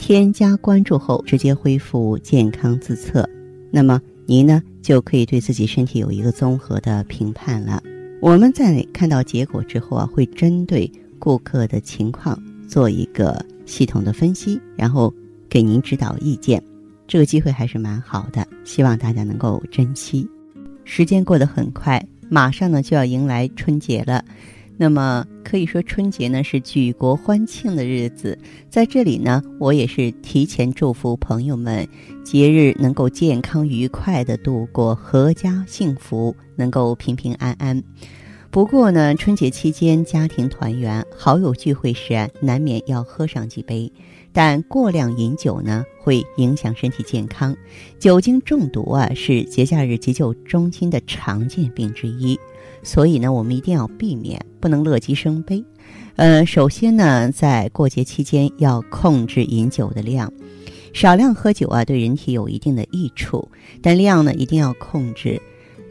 添加关注后，直接恢复健康自测，那么您呢就可以对自己身体有一个综合的评判了。我们在看到结果之后啊，会针对顾客的情况做一个系统的分析，然后给您指导意见。这个机会还是蛮好的，希望大家能够珍惜。时间过得很快，马上呢就要迎来春节了。那么可以说，春节呢是举国欢庆的日子，在这里呢，我也是提前祝福朋友们节日能够健康愉快的度过，阖家幸福，能够平平安安。不过呢，春节期间家庭团圆、好友聚会时，难免要喝上几杯，但过量饮酒呢，会影响身体健康。酒精中毒啊，是节假日急救中心的常见病之一。所以呢，我们一定要避免，不能乐极生悲。呃，首先呢，在过节期间要控制饮酒的量，少量喝酒啊，对人体有一定的益处，但量呢一定要控制。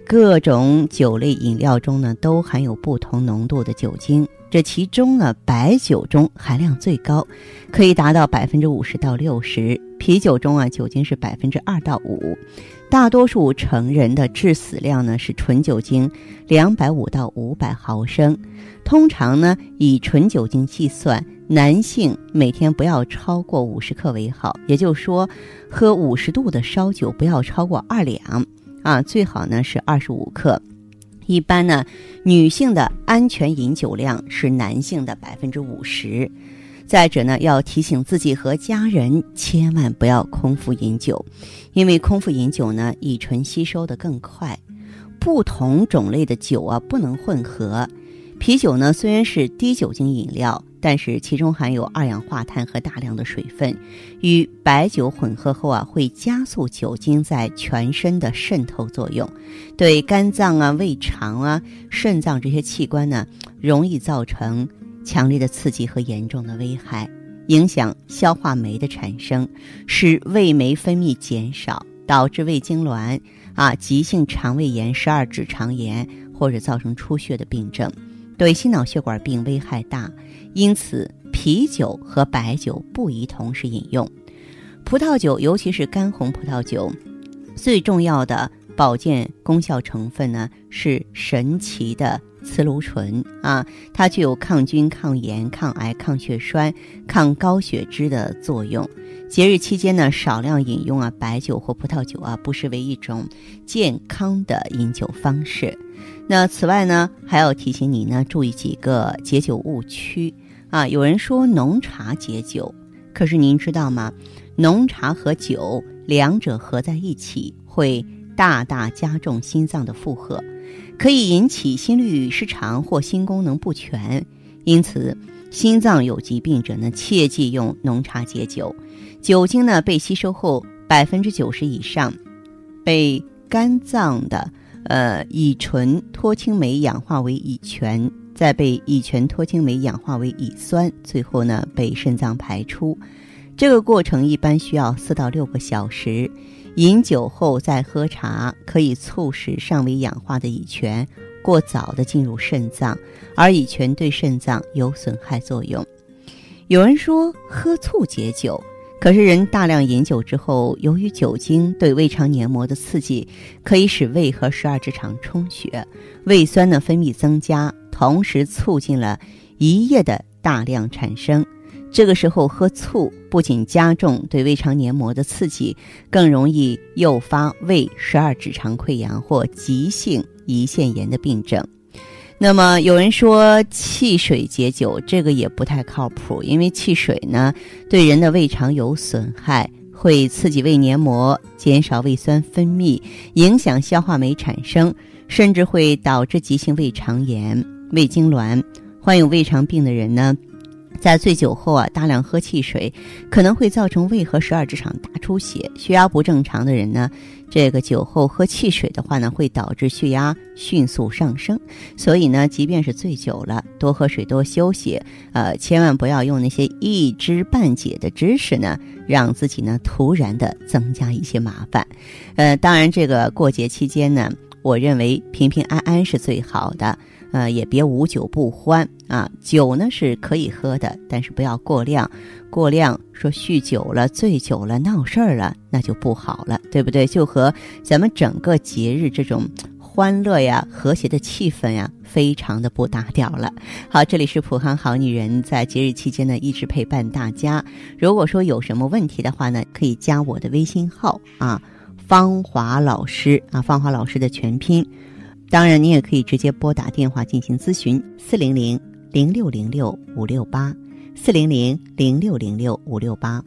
各种酒类饮料中呢，都含有不同浓度的酒精，这其中呢，白酒中含量最高，可以达到百分之五十到六十。啤酒中啊，酒精是百分之二到五。大多数成人的致死量呢是纯酒精两百五到五百毫升，通常呢以纯酒精计算，男性每天不要超过五十克为好。也就是说，喝五十度的烧酒不要超过二两啊，最好呢是二十五克。一般呢，女性的安全饮酒量是男性的百分之五十。再者呢，要提醒自己和家人千万不要空腹饮酒，因为空腹饮酒呢，乙醇吸收的更快。不同种类的酒啊，不能混合。啤酒呢，虽然是低酒精饮料，但是其中含有二氧化碳和大量的水分，与白酒混合后啊，会加速酒精在全身的渗透作用，对肝脏啊、胃肠啊、肾脏这些器官呢，容易造成。强烈的刺激和严重的危害，影响消化酶的产生，使胃酶分泌减少，导致胃痉挛啊、急性肠胃炎、十二指肠炎或者造成出血的病症，对心脑血管病危害大。因此，啤酒和白酒不宜同时饮用。葡萄酒，尤其是干红葡萄酒，最重要的保健功效成分呢是神奇的。雌芦醇啊，它具有抗菌、抗炎、抗癌、抗血栓、抗高血脂的作用。节日期间呢，少量饮用啊白酒或葡萄酒啊，不失为一种健康的饮酒方式。那此外呢，还要提醒你呢，注意几个解酒误区啊。有人说浓茶解酒，可是您知道吗？浓茶和酒两者合在一起，会大大加重心脏的负荷。可以引起心律失常或心功能不全，因此心脏有疾病者呢，切忌用浓茶解酒。酒精呢被吸收后，百分之九十以上被肝脏的呃乙醇脱氢酶氧化为乙醛，再被乙醛脱氢酶氧化为乙酸，最后呢被肾脏排出。这个过程一般需要四到六个小时。饮酒后再喝茶，可以促使尚未氧化的乙醛过早的进入肾脏，而乙醛对肾脏有损害作用。有人说喝醋解酒，可是人大量饮酒之后，由于酒精对胃肠黏膜的刺激，可以使胃和十二指肠充血，胃酸的分泌增加，同时促进了胰液的大量产生。这个时候喝醋不仅加重对胃肠黏膜的刺激，更容易诱发胃十二指肠溃疡或急性胰腺炎的病症。那么有人说汽水解酒，这个也不太靠谱，因为汽水呢对人的胃肠有损害，会刺激胃黏膜，减少胃酸分泌，影响消化酶产生，甚至会导致急性胃肠炎、胃痉挛。患有胃肠病的人呢。在醉酒后啊，大量喝汽水，可能会造成胃和十二指肠大出血。血压不正常的人呢，这个酒后喝汽水的话呢，会导致血压迅速上升。所以呢，即便是醉酒了，多喝水，多休息，呃，千万不要用那些一知半解的知识呢，让自己呢突然的增加一些麻烦。呃，当然，这个过节期间呢，我认为平平安安是最好的。呃，也别无酒不欢啊！酒呢是可以喝的，但是不要过量。过量说酗酒了、醉酒了、闹事儿了，那就不好了，对不对？就和咱们整个节日这种欢乐呀、和谐的气氛呀，非常的不搭调了。好，这里是普康好女人，在节日期间呢，一直陪伴大家。如果说有什么问题的话呢，可以加我的微信号啊，芳华老师啊，芳华老师的全拼。当然，你也可以直接拨打电话进行咨询，四零零零六零六五六八，四零零零六零六五六八。